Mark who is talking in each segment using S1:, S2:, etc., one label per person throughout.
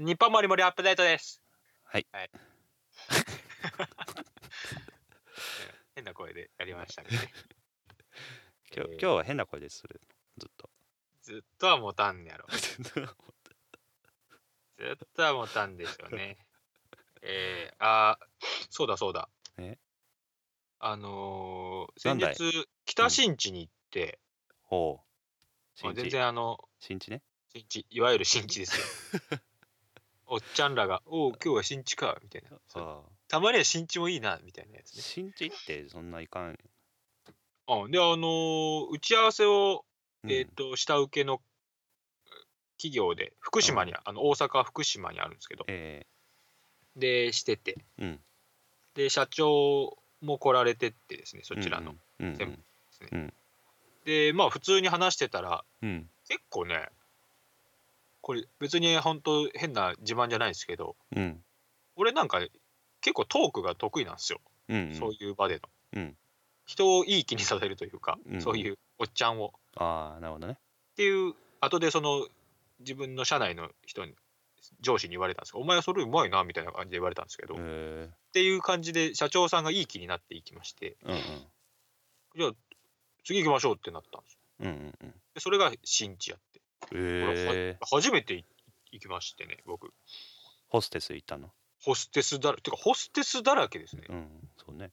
S1: 日本もりもりアップデートです。
S2: はい。
S1: 変な声でやりましたね。
S2: 今日
S1: えー
S2: 今日は変な声でする？ずっと
S1: ずっとは持たんねやろ。ずっとは持 たんでしょうね。えー、あーそうだそうだ。
S2: え？
S1: あのー、先日、北新地に行って、
S2: ほう
S1: まあ全然あの、
S2: 新地ね
S1: 新地、いわゆる新地ですよ。おっちゃんらが、おう、今日は新地か、みたいな。
S2: あ
S1: たまには新地もいいな、みたいなやつね。
S2: 新地ってそんないかん、
S1: あで、あのー打ち合わせを、
S2: うん。
S1: えっ、と、下請けの企業で、福島に、あの大阪、福島にあるんですけど、
S2: え
S1: で、してて、
S2: えうん。
S1: で、社長も来られてってですね、そちらの。
S2: うんうん
S1: 全部ですね。
S2: うん
S1: で、まあ、普通に話してたら、
S2: うん。
S1: 結構ね、これ、別に本当、変な自慢じゃないですけど、
S2: うん。
S1: 俺なんか、結構トークが得意なんですよ、
S2: うん
S1: そういう場での。
S2: うん。
S1: 人をいい気にさせるというか、
S2: うん
S1: そういうおっちゃんを。
S2: ああなるほどね。
S1: っていう、後でその自分の社内の人に、上司に言われたんですけど、お前はそれうまいなみたいな感じで言われたんですけど、っ
S2: え
S1: ていう感じで社長さんがいい気になっていきまして、
S2: えうん。
S1: じゃあ次行きましょうってなったんですよ。
S2: うんうんうん。
S1: でそれが新地やって。
S2: え
S1: 初めてい行きましてね、僕。
S2: ホステス行ったの
S1: ホステスだらけ、てかホステスだらけですね。
S2: うんそうね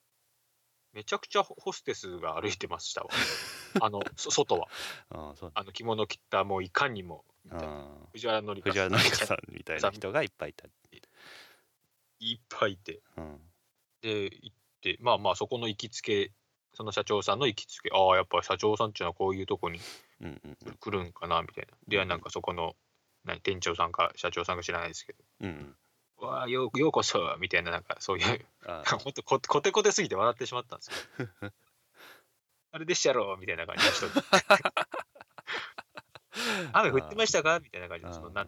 S1: めちゃくちゃホホステスが歩いてましたわ。あの、そ外は。
S2: ああそう
S1: あの着物着た、もういかにも、みたいな
S2: あ
S1: 藤原紀香
S2: 藤原紀香さんみたいな人がいっぱいいた
S1: いっぱいいて。
S2: うん
S1: で行ってまあまあそこの行きつけその社長さんの行きつけ。ああやっぱ社長さんっていうのはこういうとこに来るんかなみたいな。でなんかそこの何店長さんか社長さんか知らないですけ
S2: うん
S1: ど「わあようようこそ」みたいななんかそういう
S2: ああ
S1: ほんとこコテコテすぎて笑ってしまったんですよ。あれでしたろみたいな感じの人。で 雨降ってましたか？みたいな感じで。そのなん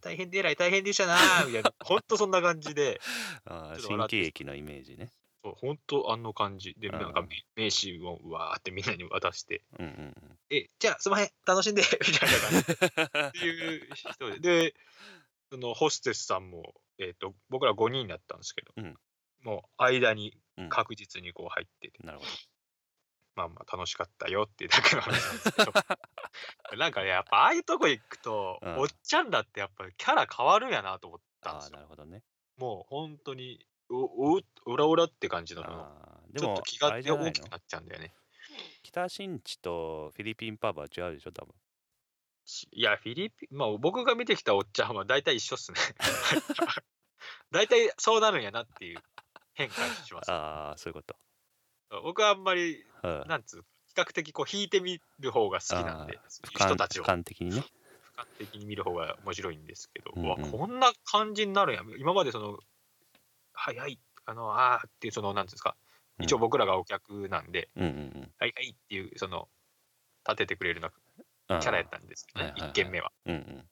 S1: 大変でえらい大変でしたなみたいな。ほんとそんな感じで。
S2: ああ新喜劇のイメージね
S1: そうほんとあの感じ。で
S2: うん
S1: なんか名刺をわーってみんなに渡して。
S2: うんうん
S1: え、じゃあ、すみません、楽しんで、みたいな感じっていう人で、で、そのホステスさんも、えっ、と、僕ら5人だったんですけど、
S2: うん。
S1: もう間に
S2: うん。
S1: 確実にこう入ってて、
S2: なるほど。
S1: まあまあ楽しかったよっていうだけの話なんですけど、なんかね、やっぱああいうとこ行くと、
S2: うん。
S1: おっちゃんだってやっぱキャラ変わるんやなと思ったん
S2: ああ
S1: ですよ。
S2: なるほどね。
S1: もう本当に、お、お、オラオラって感じの、
S2: ああでも
S1: ちょっと気が
S2: あれじゃないの
S1: 大きくなっちゃうんだよね。
S2: 北新地とフィリピンパブは違うでしょ多分
S1: しいや、フィリピン、まあ僕が見てきたおっちゃんは大体一緒っすね。大体そうなるんやなっていう変化します。
S2: ああそういうこと
S1: 僕はあんまり、
S2: うん
S1: なんつう、比較的こう引いてみる方が好きなんで、
S2: 俯瞰
S1: 人たちを
S2: 俯瞰的にね
S1: 俯瞰的に見る方が面白いんですけど、
S2: うんうん
S1: うわこんな感じになるんや。今までその、はいはい、あの、あーっていう、その、なんですか、一応僕らがお客なんで、
S2: うんうん
S1: はいはいっていう、その、立ててくれるなキャラやったんですよね、
S2: はいはいはい。
S1: 一軒目は。
S2: うんう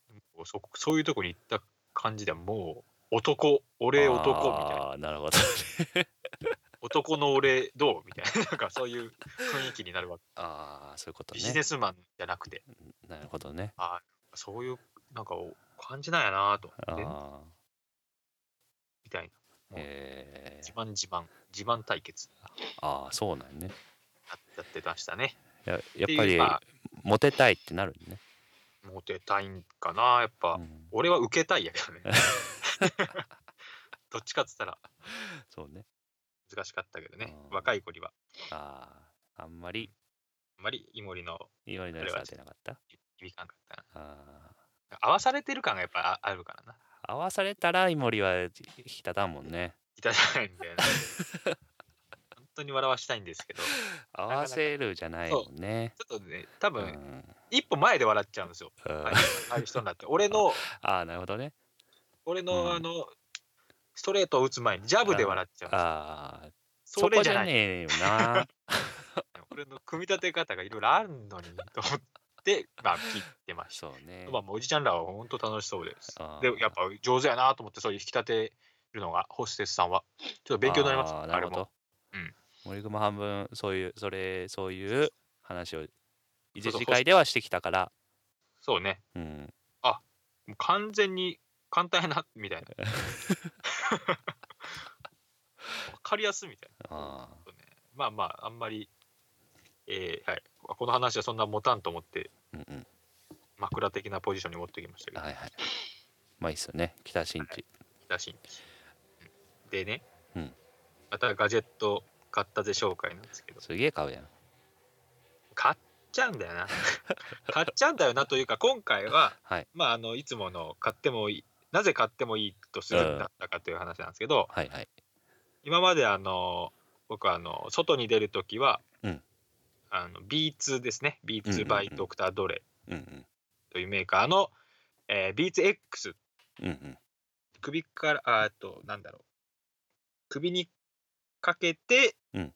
S1: そそういうとこに行った感じではもう男俺男みたいな。
S2: ああなるほど
S1: 男の俺どうみたいな なんかそういう雰囲気になるわけ。
S2: ああそういうこと
S1: ビジ
S2: ね
S1: ネスマンじゃなくて。
S2: なるほどね。
S1: ああそういうなんかお感じなんやなと思って。
S2: あ
S1: みたいな
S2: え
S1: 自慢自慢。自慢対決。
S2: ああそうなんね。
S1: やってましたね。
S2: ややっぱりモテたいってなるね。
S1: モテたいんかなやっぱ、
S2: うん。
S1: 俺は受けたいやけどね。どっちかっつったら。
S2: そうね。
S1: 難しかったけどね。
S2: うん。
S1: 若い子には。
S2: あああんまり。
S1: あんまりイモリの
S2: 言われの良さは出なかった？
S1: 響かんかったな。
S2: あ
S1: 合わされてる感がやっぱああるからな。
S2: あ合わされたらイモリは引たんもんね
S1: いただきたいんだよね。本当に笑わしたいんですけど、ち
S2: 合わせるじゃないもんね
S1: ょっとね、多
S2: う
S1: 分、
S2: ん
S1: 一歩前で笑っちゃうんですよ。
S2: うん
S1: ああいう人になって。俺の、
S2: ああなるほどね
S1: 俺の、
S2: うん
S1: あの、ストレートを打つ前にジャブで笑っちゃうんですよ。
S2: ああ
S1: それじゃない。
S2: じゃねえよな
S1: 俺の組み立て方がいろいろあるのにと思って、まあ、切ってまし
S2: そうね
S1: た。まあ、もうおじちゃんらは本当楽しそうですで、やっぱ上手やなと思って、そういう引き立てるのが、ホステスさんは。ちょっと勉強になります。
S2: あー
S1: あれも。うん
S2: 森熊半分そういうそれそういう話を一次会ではしてきたから、
S1: そうね。
S2: うん、
S1: もう完全に簡単やなみたいな わかりやすいみたいな
S2: あ
S1: ねまあまああんまりえーはい、この話はそんな持たんと思って
S2: ーうんうん。
S1: 枕的なポジションに持ってきましたけど。
S2: はいはい。まあいいっすよね。北新地。
S1: らしい。んですうんでね、
S2: うん。
S1: またガジェット買ったぜ紹介なんですけど。
S2: すげえ買うやん。
S1: 買っちゃうんだよな。買っちゃうんだよなというか今回は
S2: はい。
S1: まああのいつもの買ってもいいなぜ買ってもいいとするんだったかという話なんですけど、
S2: はいはい。
S1: 今まであの僕はあの外に出るときは、
S2: うん
S1: あの B2 ですね。
S2: うんうん
S1: B2
S2: うん。
S1: by ドクタードレというメーカーの、えー、B2X
S2: うんうん。
S1: 首からああとなんだろう。首にかけて、
S2: うん。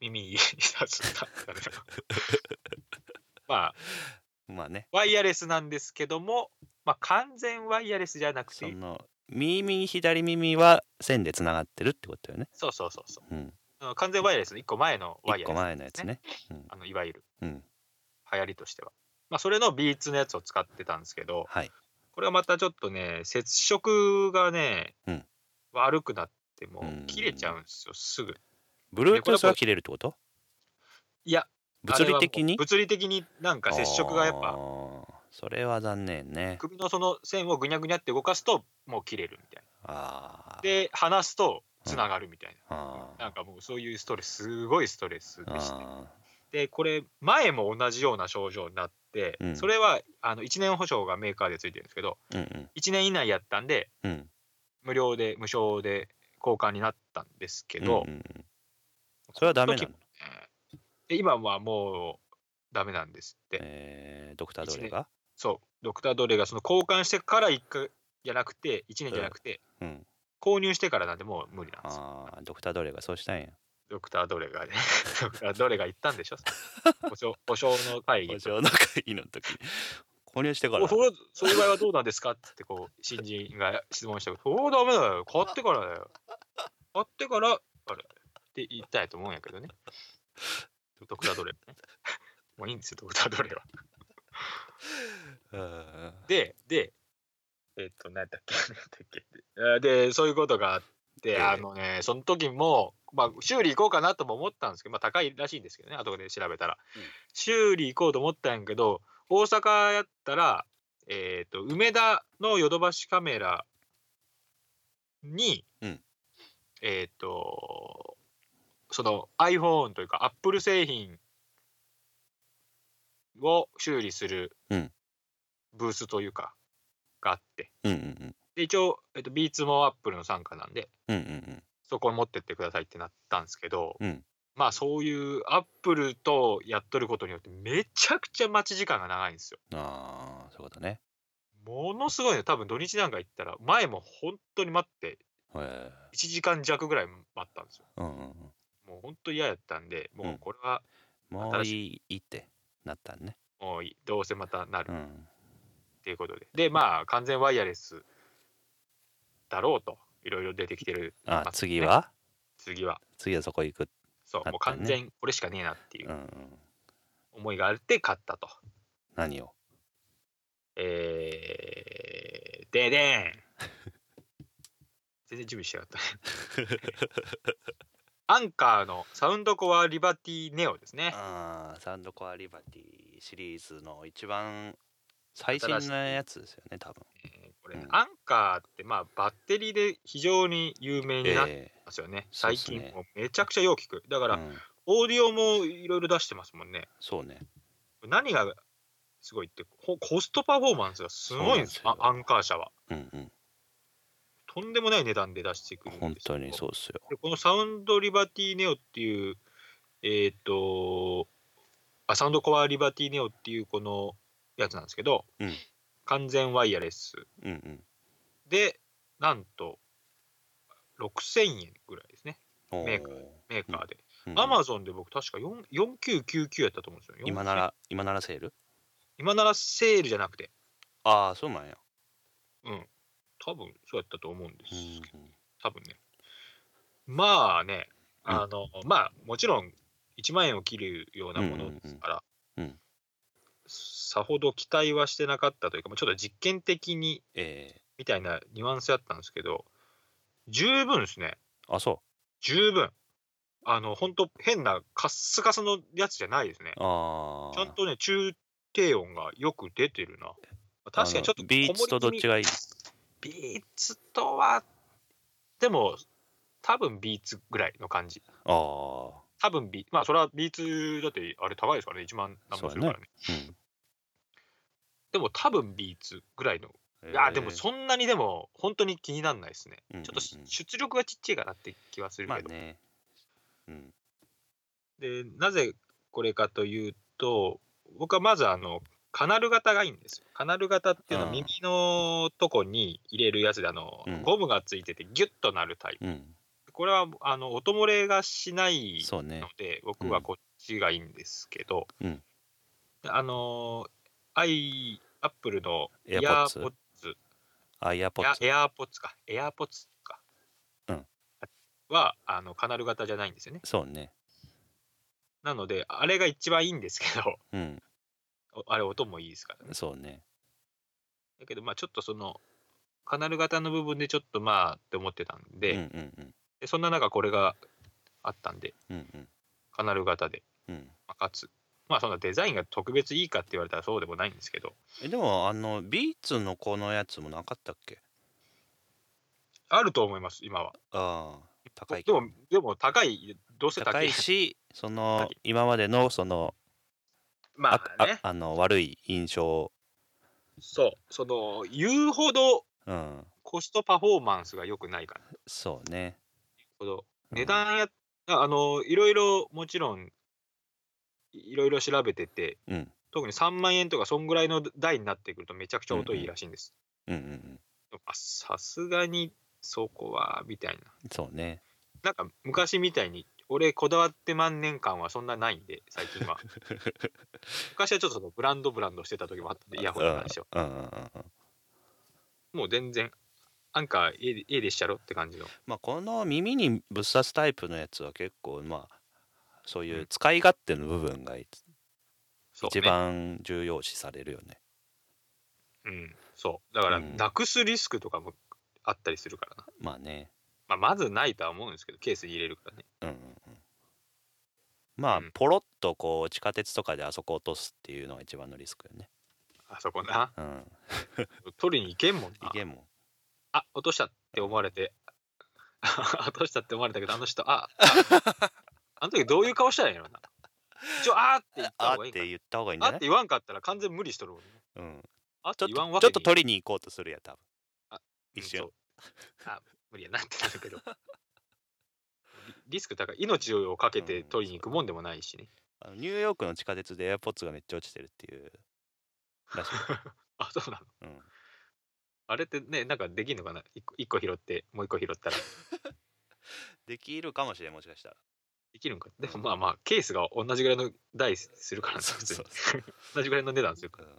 S1: 耳に刺す。まあ
S2: まあね。
S1: ワイヤレスなんですけども、まあ、完全ワイヤレスじゃなくて。
S2: その耳左耳は線でつながってるってことよね。
S1: そうそうそうそう。
S2: うん
S1: 完全ワイヤレスの1個前のワイヤレス、
S2: 前のやつね。
S1: あのいわゆる。
S2: うん。
S1: 流行りとしては、まあ、それの B2 のやつを使ってたんですけど
S2: はい。
S1: これはまたちょっとね接触がね、
S2: うん。
S1: 悪くなっても
S2: うん。
S1: 切れちゃうんですよすぐ。
S2: Bluetooth は切れるってこと？
S1: いや
S2: 物理的に？
S1: 物理的になんか接触がやっぱ。
S2: それは残念ね。
S1: 首のその線をぐにゃぐにゃって動かすともう切れるみたいな。で離すとつながるみたい
S2: あ
S1: な、なんかもうそういうストレスすごいストレスでして。
S2: あ
S1: でこれ前も同じような症状になって、
S2: うん。
S1: それはあの1年保証がメーカーでついてるんですけど
S2: ーうん。
S1: 1年以内やったんで
S2: うん。うん
S1: 無料で無償で交換になったんですけど、
S2: うんうんうん。それはダメなの？
S1: 今はもうダメなんですって、
S2: えードクタードレが？
S1: そうドクタードレがその交換してから1回じゃなくて1年じゃなくて、
S2: うん
S1: 購入してからなんでもう無理なんですよ
S2: ああドクタードレがそうしたんや
S1: ドクタードレがね ドクタードレが言ったんでしょ？保証保証の会議
S2: 保証の会議の時に購入してから
S1: おそれそういう場合はどうなんですか？ってこう新人が質問したけど、そうダメだよ、買ってからだよ。買ってから、あれって言ったんやと思うんやけどね。ドクタードレね。もういいんですよ、ドクタードレは。
S2: うん
S1: で、で、えっと、何だっけ、何だっけえーで、そういうことがあって、
S2: ええ。
S1: あのね、その時も、まあ、修理行こうかなとも思ったんですけど、まあ、高いらしいんですけどね、後で調べたら。
S2: うん。
S1: 修理行こうと思ったんやけど、大阪やったら、えっ、と、梅田のヨドバシカメラに、
S2: うん。
S1: えっ、と、その iPhone というか Apple 製品を修理する
S2: うん。
S1: ブースというか、があって、
S2: うんうん
S1: で一応、えっと、B2 も Apple の傘下なんで、
S2: うんうんうん。
S1: そこに持ってってくださいってなったんですけど、
S2: うん。
S1: まあそういうアップルとやっとることによってめちゃくちゃ待ち時間が長いんですよ。
S2: ああそういうことね。
S1: ものすごいね、多分土日なんか行ったら、前も本当に待って、
S2: へ
S1: 1時間弱ぐらい待ったんですよ。
S2: えうんうんうん。
S1: もう本当嫌やったんで、もうこれは
S2: もういいってなったんね。
S1: もういい、どうせまたなる。っ
S2: うん
S1: ていうことで。で、まあ完全ワイヤレスだろうと、いろいろ出てきてる、ね
S2: 次は？
S1: 次は。
S2: 次はそこ行く
S1: そう、もう完全これしかねえなっていう思いがあって買ったと。
S2: 何を？
S1: えー、ででん 全然準備してなかったね。アンカーのサウンドコアリバティネオですね。
S2: ああサウンドコアリバティシリーズの一番最新のやつですよね多分。
S1: えーこれ、
S2: うん。
S1: アンカーってまあバッテリーで非常に有名になって
S2: え
S1: ますよね。最
S2: そうっすね
S1: 近もうめちゃくちゃよう聞く。だから、
S2: えうん。
S1: オーディオもいろいろ出してますもんね。
S2: そうね。
S1: 何がすごいってココストパフォーマンスがすごいんですアンカー社は。
S2: うんうん。
S1: とんでもない値段で出してくるんですよ
S2: 本当にそうっすよ。
S1: でこのサウンドリバティネオっていう、えっ、とあ、サウンドコアリバティネオっていうこのやつなんですけど、
S2: うん。
S1: 完全ワイヤレス。
S2: うんうん。
S1: で、なんと6000円ぐらいですね、メーカーメーカーで。
S2: うん。
S1: アマゾンで僕確か4 4999やったと思うんですよ。
S2: 今なら今ならセール？
S1: 今ならセールじゃなくて、
S2: ああそうなんや。
S1: うん、多分そうやったと思うんです
S2: うん
S1: けど、多分ね。まあね、あの、まあもちろん1万円を切るようなものですから、
S2: うんうん。うん
S1: さほど期待はしてなかったというか、まあちょっと実験的に
S2: ええ
S1: みたいなニュアンスやったんですけど、十分ですね。
S2: あそ
S1: 十分。あの、本当変なカッスカスのやつじゃないですね
S2: う。ああ
S1: ちゃんとね、中低音がよく出てるな。確かにちょっと
S2: ビーツとどっち
S1: が
S2: がいい？
S1: ビーツとは、でも、多分ビーツぐらいの感じ。
S2: ああ
S1: 多分ビまあ、それはビーツだって、あれ高いですからね、1万何本するからね。
S2: うん
S1: でも、多分ビーツぐらいの。いや、でも、そんなにでも、本当に気にならないですね。
S2: うんうんうん
S1: ちょっと出力がちっちゃいかなって気はするけど。
S2: まあねうん
S1: で、なぜこれかというと、僕はまず、あの、カナル型がいいんですよ。カナル型っていうのは
S2: うん
S1: 耳のとこに入れるやつで、あの、
S2: うん
S1: ゴムがついててギュッとなるタイプ。
S2: うん
S1: これは、あの、音漏れがしないので、僕はこっちがいいんですけど、
S2: うん
S1: であの、アイ、アップルのイヤ
S2: AirPods
S1: ーポッツ、
S2: あイヤポッツ。
S1: エアーポッツか、エアーポッツか。
S2: うん。
S1: は、あの、カナル型じゃないんですよね。
S2: そうね。
S1: なので、あれが一番いいんですけど、
S2: うん。
S1: おあれ音もいいですからね。
S2: そうね。
S1: だけど、まあちょっとその、カナル型の部分でちょっとまあって思ってたんで、
S2: うんうんうん。
S1: でそんな中これがあったんで、
S2: うんうん。
S1: カナル型で、
S2: うん。
S1: まあ、かつ、まあそんなデザインが特別いいかって言われたらそうでもないんですけど、
S2: えでもあのビーツのこのやつもなかったっけ？
S1: あると思います、今は。
S2: ああ高い
S1: でも、でも高い、どうせ高い。
S2: 高いしその今までのその
S1: ま
S2: あ
S1: あね、
S2: ああの悪い印象
S1: そう、その、言うほど
S2: うん。
S1: コストパフォーマンスが良くないから、
S2: そうね。
S1: ほど。
S2: うん。
S1: 値段や、あの、いろいろもちろん、いろいろ調べてて、
S2: うん
S1: 特に3万円とか、そんぐらいの台になってくるとめちゃくちゃ音いいらしいんです。さすがにそこは、みたいな。
S2: そうね
S1: なんか昔みたいに、俺こだわって万年間はそんなないんで、最近は。昔はちょっとブランドブランドしてた時もあったんで、イヤホンに関しては。
S2: うんうんうんうん
S1: もう全然、アンカー A で A でしたろって感じの。
S2: まあこの耳にぶっ刺すタイプのやつは結構まあそういう使い勝手の部分が一番重要視されるよね。
S1: うん、そう。だから、
S2: うん。
S1: なくすリスクとかもあったりするからな。
S2: まあね。
S1: まあ、まずないとは思うんですけど、ケースに入れるからね。
S2: うんうんうん。まあ
S1: うん。
S2: ポロッとこう地下鉄とかであそこ落とすっていうのが一番のリスクよね。
S1: あそこな。
S2: うん。
S1: 取りに行けんもんな。
S2: いけんもん。
S1: あ、落としたって思われて、落としたって思われたけど、あの人、あ、ああの時どういう顔したらいいの？な。一応、あーって言った
S2: あ
S1: 方がいいんか
S2: って言った方がいいんじゃない？
S1: あって言わんかったら完全無理しとる。
S2: うん
S1: あっ
S2: ちょっと
S1: て言わんわけ
S2: ちょっと取りに行こうとするや多分
S1: あ
S2: 一瞬
S1: うんそうあ、無理やなってなるけど。リリスク高い。命をかけて取りに行くもんでもないしね。
S2: あのニューヨークの地下鉄で AirPods がめっちゃ落ちてるっていう らしいよ
S1: あ、そうなの？
S2: うん
S1: あれってね、なんかできんのかな？一個一個拾って、もう一個拾ったら。
S2: できるかもしれんもしかしたら
S1: できるんか。でもまあまあ、ケースが同じぐらいの台するから
S2: そうそう。
S1: 同じぐらいの値段するから。
S2: うん。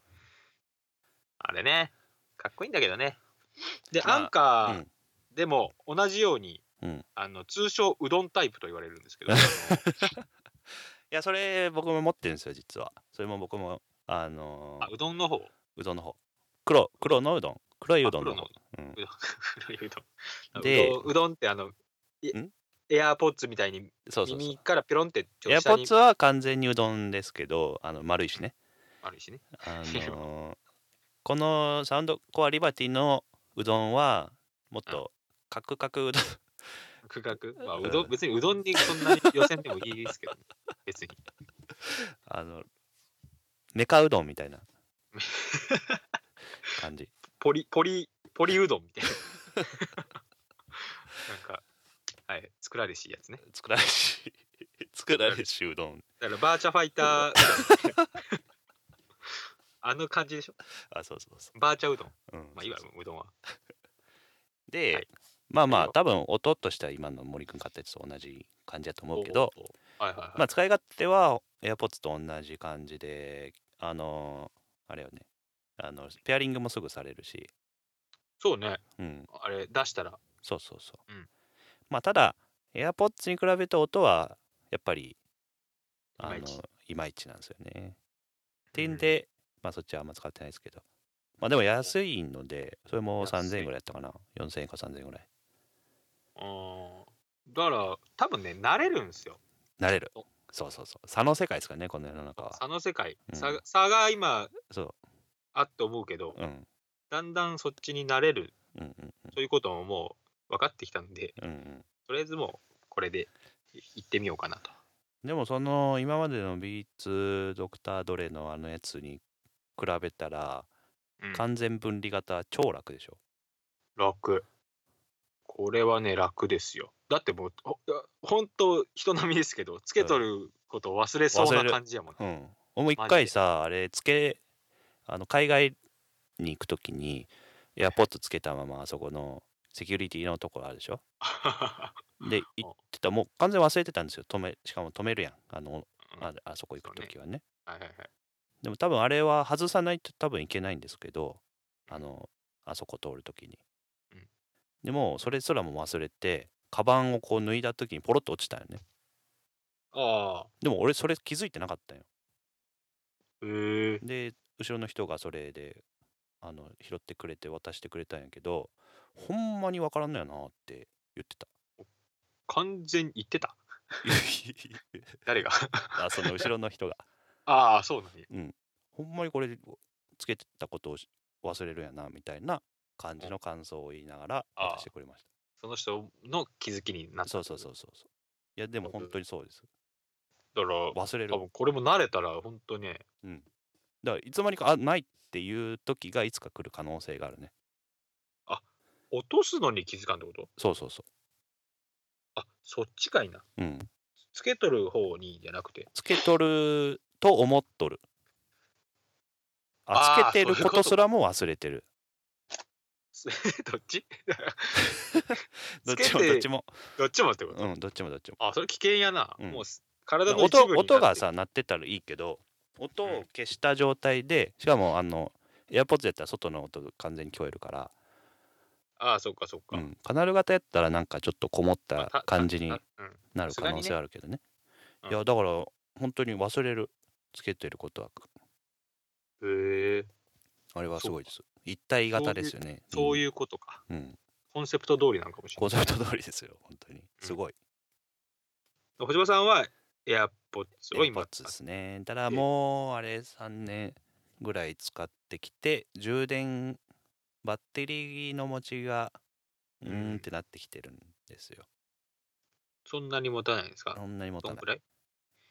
S1: あれね、かっこいいんだけどね。で、
S2: まあ
S1: アンカー
S2: うん。
S1: でも同じように、
S2: うん。
S1: あの通称うどんタイプと言われるんですけど、
S2: いやそれ僕も持ってるんですよ実は。それも僕もあのー
S1: あうどんの方、
S2: うどんの方。黒黒のうどん？黒いうどんの方。
S1: あ黒
S2: うん。
S1: うどん。黒いうどん。ってあの、い
S2: ん？
S1: エアーポッツみたいに
S2: そうそうそう。
S1: 耳からピロンってちょ
S2: エア
S1: っと下に。
S2: ポッツは完全にうどんですけどあの丸いしね。
S1: あるしね。
S2: あのー このサウンドコアリバティのうどんはもっとカクカクうどん。
S1: 区画、まあ、
S2: う
S1: どん、別にうどんにそんなに予選でもいいですけど、ね、別に。
S2: あのメカうどんみたいな。感じ。
S1: ポリ、ポリ、ポリうどんみたいな。なんか、はい、作られしいやつね。
S2: 作られし 作られしうどん
S1: だからバーチャファイター。あの感じでしょ？
S2: あそうそうそ
S1: バーチャうどん。
S2: う、うん
S1: まあいいわ、うどんは。
S2: で、
S1: はい
S2: まあまあ多分音としては今の森くん買ったやつと同じ感じだと思うけど。まあ使い勝手は AirPods と同じ感じであのーあれよねあのペアリングもすぐされるし
S1: そうね。
S2: うん
S1: あれ、出したら。
S2: そうそうそう、
S1: うん
S2: まあただ AirPods に比べて音はやっぱりあの
S1: いまいち
S2: なんですよねっていうんで、まあそっちはあんま使ってないですけど。まあでも安いので、それも
S1: 安い
S2: 3000円ぐらいやったかな。4000円か3000円ぐらい。
S1: うん。だから、多分ね、慣れるんですよ。
S2: なれる
S1: お。
S2: そうそうそう。差の世界ですからね、この世の中は。
S1: 差の世界。
S2: うん
S1: 差が差が今、
S2: そ
S1: あって思うけど、
S2: う。うん。
S1: だんだんそっちに慣れる、
S2: うんうん
S1: そういうことももう分かってきたんで、
S2: うん。うんうん。
S1: とりあえずもう、これで行ってみようかなと。
S2: でもその今までのビーツドクタードレのあのやつに比べたら
S1: うん
S2: 完全分離型は超楽でしょ？
S1: 楽。これはね、楽ですよ。だってもう、ほほんと人並みですけど、つけとることを忘れそうな感じやもんね。
S2: うん。俺も一回さ、あれつけ、あの海外に行くときにエアポッドつけたままあそこのセキュリティのところあるでしょ？で 行ってたらもう完全忘れてたんですよ。止めしかも止めるやん。あの
S1: うん
S2: ああそこ行くときはね。
S1: はいはいはい。
S2: でも多分あれは外さないと多分いけないんですけど、あの、あそこ通るときに
S1: うん。
S2: でも、それすらも忘れて、カバンをこう脱いだときにポロッと落ちたよね。
S1: ああ、
S2: でも俺それ気づいてなかったよ。
S1: へえ。
S2: で、後ろの人がそれで、あの、拾ってくれて渡してくれたんやけど、ほんまにわからんのやなって言ってた。
S1: 完全に言ってた？誰が？
S2: あ、その後ろの人が。
S1: ああ、そうなんや。
S2: うん。ほんまにこれつけてたことをし忘れるんやな、みたいな感じの感想を言いながら渡してくれました。
S1: その人の気づきになった。
S2: そうそうそうそうそう。いや、でも本当にそうです。
S1: だから、
S2: 忘れる
S1: 多。分これも慣れたら、本当ね、
S2: だからいつの間にか、あ、ないっていう時がいつか来る可能性があるね。
S1: 落とすのに気づかんってこと？
S2: そうそうそ
S1: あ、そっちかいな。
S2: う。うん。
S1: つけとる方にじゃなくて？
S2: つけとると思っとる。あ、
S1: あー
S2: つけてる
S1: そういうこと
S2: ことすらも忘れてる。
S1: どっち
S2: どっ
S1: つけて
S2: ちもどっちも。
S1: どっちもってこと、
S2: うん、どっちもどっちも。
S1: あ、それ危険やな。
S2: うん
S1: もうす体の一
S2: 音
S1: 部になって
S2: 音がさ、鳴ってたらいいけど、音を消した状態で、しかも、あの、AirPods やったら外の音が完全に聞こえるから、
S1: ああ、そっかそっか。
S2: うん、カナル型やったらなんかちょっとこもった
S1: まあた
S2: 感じに
S1: たうん
S2: なる可能性あるけどね。
S1: うん
S2: いや、だから、本当に忘れる。つけてることは。
S1: へえ、
S2: あれはすごいです。一体型ですよね。
S1: そう
S2: う
S1: いうことか。
S2: ん。うん。
S1: コンセプト通りなのかもしれない。
S2: コンセプト通りですよ。本当に。すごい。
S1: 星葉さんは AirPods を今
S2: AirPods ですね。ただもう、あれ、3年ぐらい使ってきて、充電、バッテリーの持ちが、うーんってなってきてるんですよ。
S1: そんなに持たないんですか？
S2: そんなに持たない
S1: どんく。らい？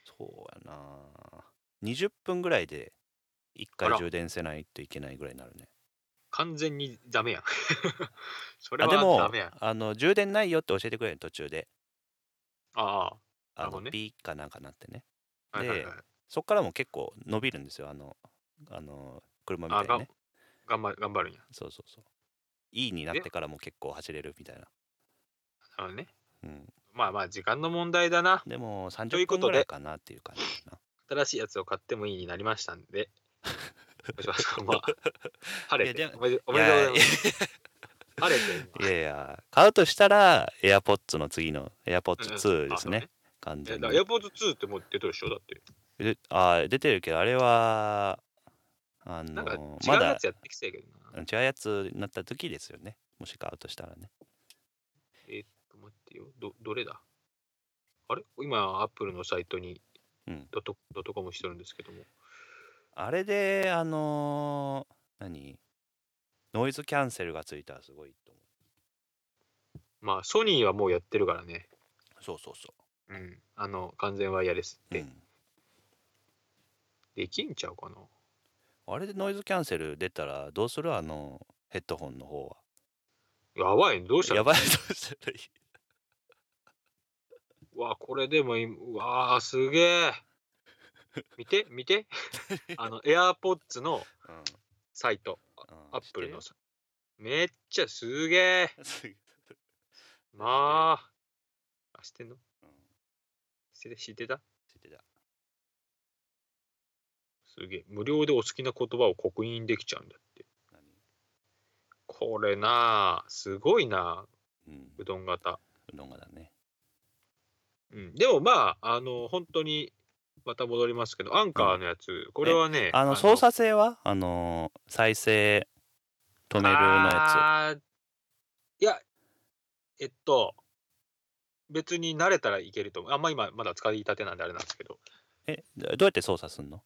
S2: そうやな20分ぐらいで1
S1: あら
S2: 回充電せないといけないぐらいになるね。
S1: 完全にダメやん。それ
S2: あでも
S1: はダメやん。
S2: あの、充電ないよって教えてくれる途中で。
S1: あな
S2: あの、
S1: るほどね
S2: ピーかなんかなってね。
S1: あ、はいはいはい。
S2: そっからも結構伸びるんですよ。あの、あの車みたいにね。
S1: 頑張る頑張るんや。
S2: そうそうそう。E になってからも結構走れるみたいな。
S1: なるほどね。
S2: うん。
S1: まあまあ、時間の問題だな。
S2: でも
S1: とい
S2: 30
S1: うことで
S2: 分ぐらいかなっていう感じかな。
S1: 新しいやつを買ってもいいになりましたんで。星葉さんは晴れておめでとうございます。
S2: い
S1: 晴れて
S2: やいやいや、買うとしたら AirPods の次の AirPods 2ですね。
S1: あそう
S2: 完全に
S1: えだから。AirPods 2ってもう出てるでしょだって。
S2: であ出てるけど、あれは、あの
S1: なんか違うやつやってきたけどな。
S2: 違うやつになった時ですよね。もし買うとしたらね。
S1: えーっと、待ってよ。ど、どれだ？あれ？今、Apple のサイトに
S2: うん。
S1: ドットドットコムしてるんですけども。
S2: あれで、あのー何？ノイズキャンセルがついたらすごいと思
S1: まあ、ソニーはもうやってるからね。
S2: う。そうそうそ
S1: うん。あの、完全ワイヤレスっ
S2: う。う
S1: て。
S2: ん。
S1: できんちゃうかな？
S2: あれでノイズキャンセル出たらどうする？あのヘッドホンの方は。
S1: やばい、どうしたら
S2: やばい、どうしたらいい
S1: うわ、これでもいい、うわー、すげえ。見て、見て。あの、AirPods の
S2: うん
S1: サイト。
S2: うん
S1: Apple のさ。めっちゃ すげえ。まあ。あ、知ってんの？
S2: うん
S1: 知って知ってた
S2: 知ってた？
S1: すげえ。無料でお好きな言葉を刻印できちゃうんだって。
S2: 何？
S1: これなあ、すごいな
S2: うん。
S1: うどん型。
S2: うどんがだね。
S1: うん。でもまあ、あの、本当にまた戻りますけど、アンカーのやつ、これはね、
S2: あの操作性は？あのー再生止めるのや
S1: あーいや、えっと、別に慣れたらいけると思う。あんま今、まだ使いたてなんであれなんですけど、
S2: つえどうやって操作すんの？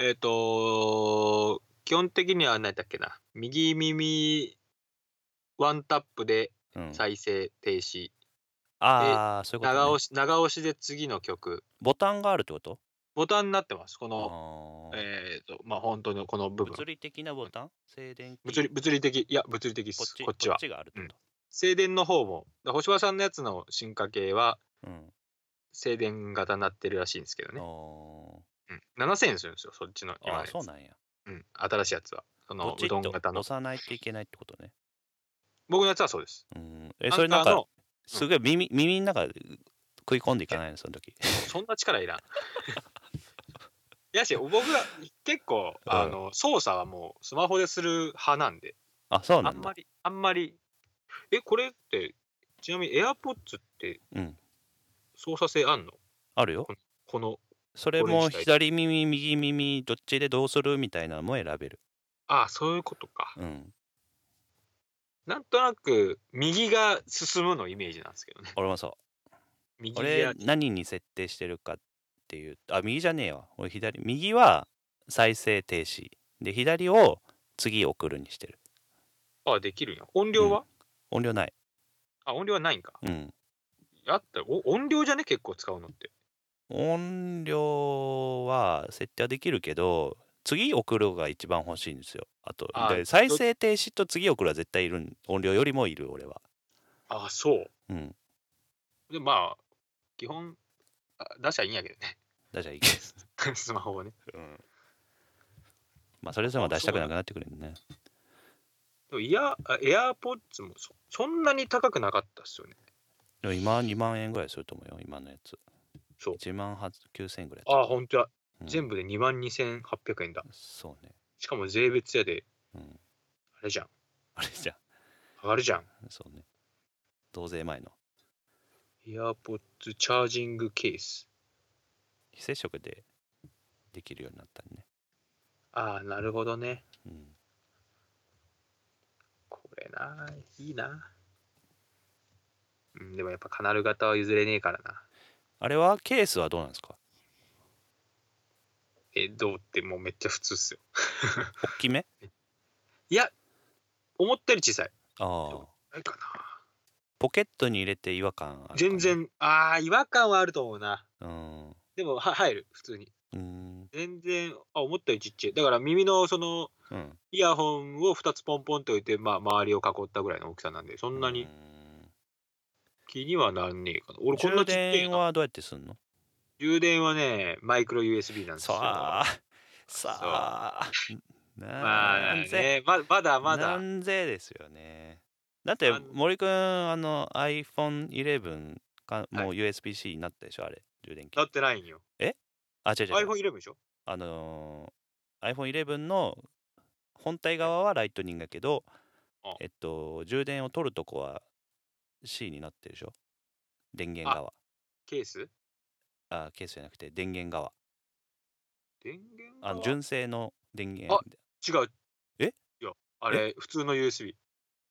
S1: えっと、基本的には何だっけな、右耳ワンタップで
S2: うん、
S1: 再生停止、
S2: ああそういうこと、ね、
S1: 長押し長押しで次の曲、
S2: ボタンがあるってこと？
S1: ボタンになってます。この、えっと、まあ、本当のこの部分。
S2: 物理的なボタン？静電気？
S1: 物理物理的、いや、物理的です。
S2: こっち
S1: は。
S2: こっちがあるってこ
S1: 静電の方も、だ星葉さんのやつの進化系は、
S2: と、うん。
S1: 静電型になってるらしいんですけどね。
S2: お
S1: うん、7000円するんですよ、そっちの今のやつ。
S2: あそうなんや。
S1: うん、新しいやつは。そのうどん型の。
S2: 押。さないといけないってことね。
S1: 僕のやつはそうです。
S2: うん。えそれなんか
S1: の
S2: すごい耳耳の中で食い込んでいかないの？その時。
S1: そんな力いらん。やし、僕が結構、
S2: うん。
S1: あの操作はもうスマホでする派なんで、
S2: あそうなんだ。
S1: あんまり、あんまり、え、これって、ちなみに AirPods って
S2: うん。
S1: 操作性あんの？
S2: あるよ。
S1: この、
S2: それも左耳右耳どっちでどうするみたいなのも選べる。
S1: ああ、そういうことか。
S2: うん。
S1: なんとなく、右が進むのイメージなんですけどね。
S2: 俺もそう。
S1: 右が
S2: 俺何に設定してるかっていうあ右じゃねえわ。俺左右は再生停止。で左を次送るにしてる。
S1: あ、できるんや。音量は、
S2: 音量ない。
S1: あ、音量はないんか。
S2: うん。
S1: あったお音量じゃね？結構使うのって。
S2: 音量は設定はできるけど次送るが一番欲しいんですよあと
S1: あ
S2: で再生停止と次送るは絶対いるん音量よりもいる俺は
S1: あ、そう。
S2: うん
S1: で、まあ、基本、あ出しゃいいんやけどね。
S2: だじゃあいいです
S1: スマホをね。
S2: うんまあそれぞれも出したくなくなってくるんでね
S1: でもイヤあエアーポッツもそそんなに高くなかったっすよね。
S2: でも今2万円ぐらいすると思うよ今のやつ
S1: そう。
S2: 1万9000円ぐらい
S1: あ、ほんとや。
S2: うん
S1: 全部で2万2800円だ。
S2: そうね
S1: しかも税別やで、
S2: うん
S1: あれじゃん。
S2: あれじゃん
S1: 上がるじゃん。
S2: そうね同税前の
S1: エアーポッツチャージングケース。
S2: 非接触でできるようになったね
S1: ああ、なるほどね。
S2: うん
S1: これな、いいな。うん、でもやっぱカナル型は譲れねえからな。
S2: あれはケースはどうなんですか？
S1: え、どうってもうめっちゃ普通っすよ。
S2: 大きめ？
S1: いや、思ったより小さい。
S2: ああ
S1: かな。
S2: ポケットに入れて違和感ある
S1: 全然、ああ、違和感はあると思うな。
S2: うん
S1: でも、は入る、普通に。
S2: うん
S1: 全然、あ、思ったよりちっちゃい。だから耳のその、
S2: うん
S1: イヤホンを2つポンポンと置いて、まあ、周りを囲ったぐらいの大きさなんで、そんなに
S2: うん
S1: 気にはなんねえかな。俺、こんな
S2: 充
S1: ちっちゃいな。
S2: 電はどうやってすんの？
S1: 充電はね、マイクロ USB なんですよ。
S2: さあさあ
S1: まあ
S2: なんぜ？
S1: ね、ままだまだ。
S2: なんぜですよねだって森くんあの iPhone11 かもう USB-C になったでしょあれ充電器
S1: なってないんよ。
S2: あ違う違う違う
S1: iPhone11 でしょ？
S2: あのー iPhone11 の本体側はライトニングだけど
S1: あ
S2: えっと充電を取るとこは C になってるでしょ？電源側
S1: ケース？
S2: あケースじゃなくて電源側
S1: 電源
S2: あの
S1: が
S2: 純正の電源
S1: あ違う。
S2: え？
S1: いや、あれ、普通の USB。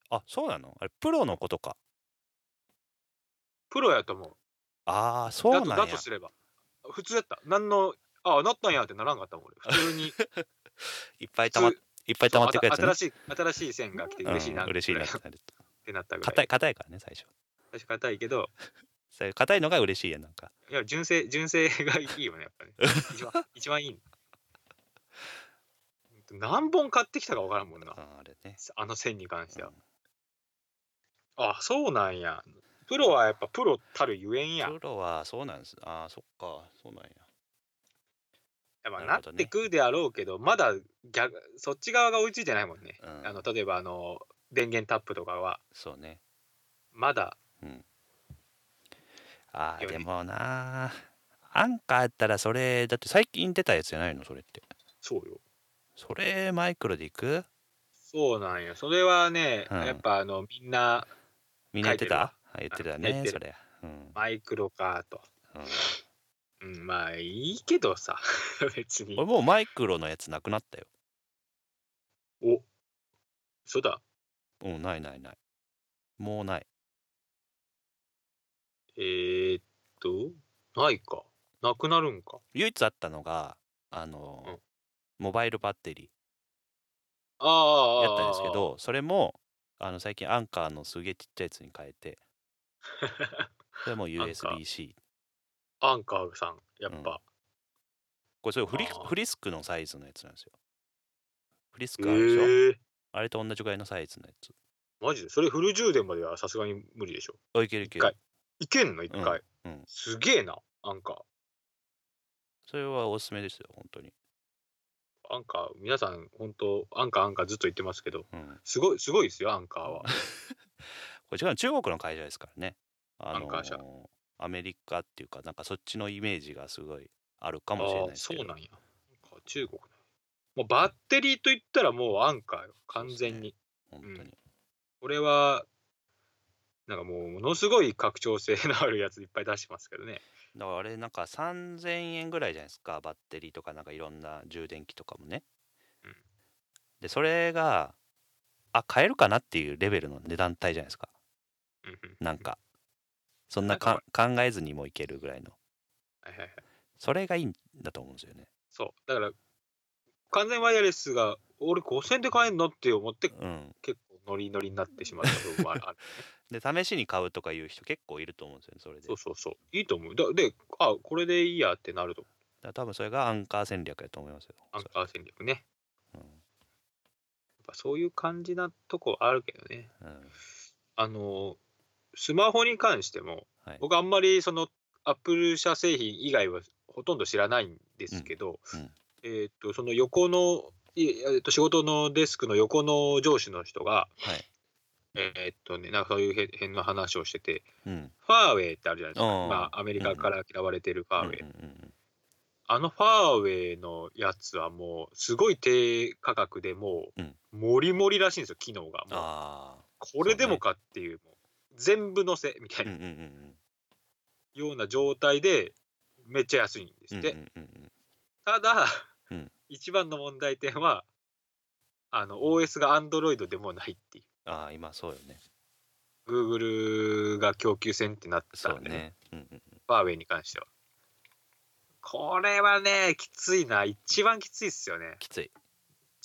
S2: あそうなの？あれプロのことか
S1: プロやと思う。
S2: ああそうなんや
S1: だとすれば。普通やった。なんの、あなったんやってならんかったもん、俺。普通に。
S2: いっぱいたまっいっぱい溜まってくやつね
S1: 新しい、新しい線が来て嬉しいな、
S2: うん嬉しいなってなる
S1: ってなったぐらい。
S2: 硬い硬いからね最初
S1: 確か硬いけど、
S2: 硬いのが嬉しいやんなんか
S1: いや、純正、純正がいいよね、やっぱね。一番、一番いいの。何本買ってきたか分からんもんな。
S2: ああれね
S1: あの線に関しては
S2: うん。
S1: あ、そうなんや。プロはやっぱプロたるゆえんや。
S2: プロはそうなんですああそっかそうなんや
S1: やっぱ
S2: な
S1: ってくるであろうけど、まだ逆そっち側が追いついてないもんね。
S2: うん
S1: あの例えばあの電源タップとかは
S2: そうね。
S1: まだ
S2: ああ
S1: よね
S2: でもなアンカーやったらそれだって最近出たやつじゃないの？それって。
S1: そうよ。
S2: それマイクロでいく？
S1: そうなんよ。それはね、
S2: うん。
S1: やっぱあのみんな
S2: みんな言ってた？言ってたねそれうん、
S1: マイクロかと。
S2: うん、
S1: うん、まあいいけどさ、別に。
S2: 俺。もうマイクロのやつなくなったよ。
S1: おそうだ。
S2: うん、ないないない。もうない。
S1: えー、っと、ないか。なくなるんか。
S2: 唯一あったのが、あの、
S1: うん
S2: モバイルバッテリ
S1: ああ、
S2: ーやったんですけど、それも、あの最近アンカーのすげえちっちゃいやつに変えて、それも USB-C。
S1: アンカーさん、やっぱ。
S2: これそれフリ
S1: あー
S2: フリスクのサイズのやつなんですよ。フリス
S1: え
S2: クあるでしょ、
S1: ー、
S2: あれと同じぐらいのサイズのやつ。
S1: マジで？それフル充電まではさすがに無理でしょ。
S2: あ、いけるいける。
S1: いけんの？一回、
S2: うんうん
S1: すげえな、アンカー。
S2: それはおすすめですよ、本当に。
S1: アンカー、皆さん、本当アンカー、アンカーずっと言ってますけど、
S2: うん。
S1: すごい、すごいですよ、アンカーは。
S2: これ違う中国の会社ですからね。あの
S1: アンカー社
S2: アメリカっていうか、なんかそっちのイメージがすごいあるかもしれないですけど。
S1: そうなんや。中国ね。もうバッテリーといったらもうアンカーよ、完全に。
S2: 本当に。
S1: これは、なんかもう、ものすごい拡張性のあるやついっぱい出してますけどね。
S2: だからあれなんか3000円ぐらいじゃないですか。バッテリーとかなんかいろんな充電器とかもね、
S1: うん。
S2: でそれがあ買えるかなっていうレベルの値段帯じゃないですか。
S1: うんうん。
S2: なんか。そんな考えずにもいけるぐらいの。
S1: はいはいはい。
S2: それがいいんだと思うんですよね。
S1: そう。だから、完全ワイヤレスが、俺5000で買えんのって思って、
S2: うん
S1: 結構ノリノリになってしまった部分もある。
S2: で試しに買うとかいう人結構いると思うんですよねそれで
S1: そうそうそう。いいと思う。だで、あ、これでいいやってなると思う。
S2: だ多分それがアンカー戦略やと思いますよ
S1: アンカー戦略ね。
S2: うん
S1: やっぱそういう感じなとこあるけどね。
S2: うん
S1: あの、スマホに関しても、
S2: はい
S1: 僕あんまりそのアップル社製品以外はほとんど知らないんですけど、
S2: うんうん
S1: えーっとその横の、いえーっと仕事のデスクの横の上司の人が、
S2: はい。
S1: えーっとね、なんかそういうへ辺の話をしてて、
S2: うん。
S1: ファーウェイってあるじゃないですか、
S2: うん
S1: まあ、アメリカから嫌われてるファーウェイ。あのファーウェイのやつはもう、すごい低価格でもう
S2: うん、
S1: もりもりらしいんですよ、機能が。もう
S2: あ
S1: これでもかっていう、もう全部載せみたいなような状態で、めっちゃ安いんですって。ただ、
S2: うん
S1: 一番の問題点は、あの OS が Android でもないっていう。
S2: ああ今そうよね
S1: Google が供給せんってなってたんで、
S2: そうねうんうん
S1: ファーウェイに関しては。これはね、きついな。一番きついっすよね。
S2: きつい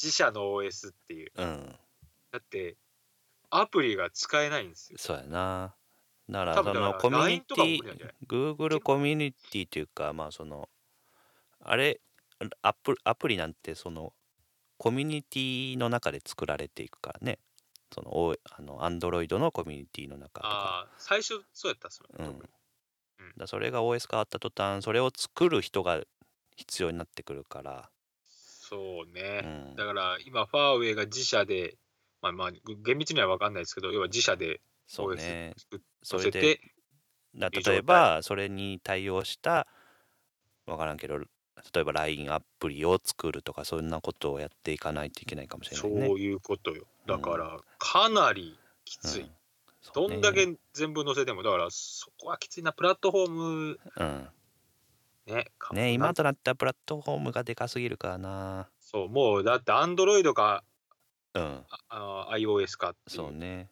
S1: 自社の OS っていう。
S2: うん
S1: だって、アプリが使えないんですよ。
S2: そうやなだからそのコミュニティ Google コミュニティというかまあそのあれアプアプリなんてそのコミュニティの中で作られていくからね。そのおあの Android のコミュニティの中とか。
S1: ああ、最初そうやったっすもん、
S2: うん。だそれが OS 変わった途端それを作る人が必要になってくるから、
S1: そう
S2: う
S1: ね。
S2: ん。
S1: だから今、ファーウェイが自社で、まあまあ、厳密には分かんないですけど、要は自社で
S2: そう
S1: OS
S2: ね
S1: 作っ
S2: それで
S1: させて、
S2: だ
S1: いう状態。
S2: 例えばそれに対応した分からんけど例えば LINE アプリを作るとかそんなことをやっていかないといけないかもしれ
S1: そ
S2: ないうね。
S1: いうことよ。だから、かなりきつい。
S2: うん
S1: どんだけ全部載せても、だからそこはきついな。プラットフォーム
S2: うん
S1: ね。か
S2: ね今となったらプラットフォームがでかすぎるからな
S1: そう、もうだって Android か
S2: うん
S1: あ iOS かっていう。
S2: そうね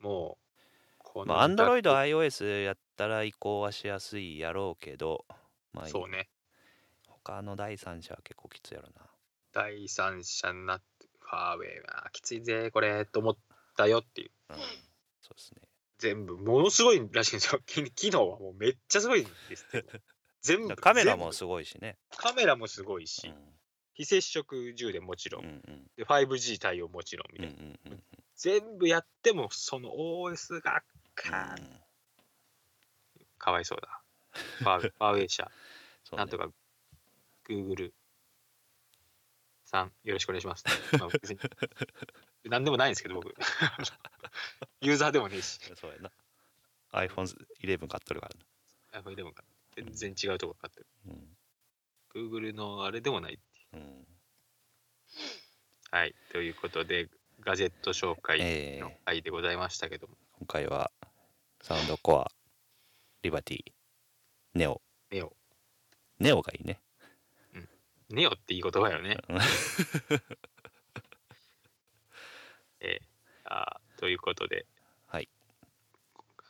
S1: もう、この
S2: まあ
S1: 二択
S2: Android、iOS やったら移行はしやすいやろうけどまあ
S1: そうね。
S2: 他の第三者は結構きついやろ
S1: 第三者になって、ファーウェイはきついぜ、これ、と思ったよっていう。
S2: なうん。そうですね。
S1: 全部、ものすごいらしいんですよ。機機能はもうめっちゃすごいんです。全部。
S2: カメラもすごいしね。
S1: カメラもすごいし、
S2: うん。
S1: 非接触充電もちろん、
S2: うんうん。
S1: で 5G 対応もちろんみ
S2: うんう
S1: たいな、
S2: んうん。
S1: 全部やってもその OS がか,、
S2: うん
S1: かわいそうだ。ファーウェイ社、
S2: ね。
S1: なんとか Google さんよろしくお願いします、まあ、別に。何でもないんですけど僕。ユーザーでもねえし。
S2: そうやな。iPhone11 買っとるからな。
S1: iPhone でも全然違うとこ買ってる。
S2: うん、
S1: Google のあれでもない
S2: う。ん、
S1: はい。ということでガジェット紹介
S2: え
S1: の回でございましたけども、
S2: ー今回はサウンドコアリバティネオ
S1: ネオ
S2: ネオがいいね。
S1: ネオっていい言葉よね。
S2: うん
S1: えーあーということで、
S2: はい。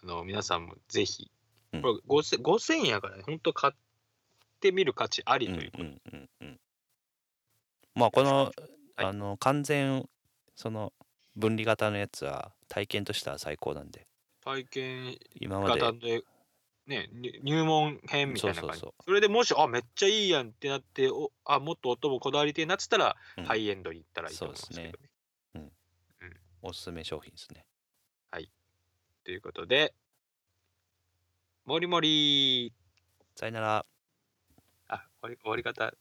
S1: あの皆さんもぜひ、
S2: うん
S1: これ 5000, 5000円やからね、本当買ってみる価値あり
S2: うん
S1: ということ。
S2: うんうんうん。まあこの、
S1: はい
S2: あの完全その分離型のやつは体験としては最高なんで
S1: 体験
S2: 今まで、
S1: ね、に入門編みたいな感じ。それでもし、あ、めっちゃいいやんってなって、おあ、もっと音もこだわりてえなっつったら、
S2: うん
S1: ハイエンドに行ったらいいと思うんですけどね。
S2: そうおすすめ商品ですね。
S1: ということで、もりもり
S2: さよなら。
S1: あ、終わり終わり方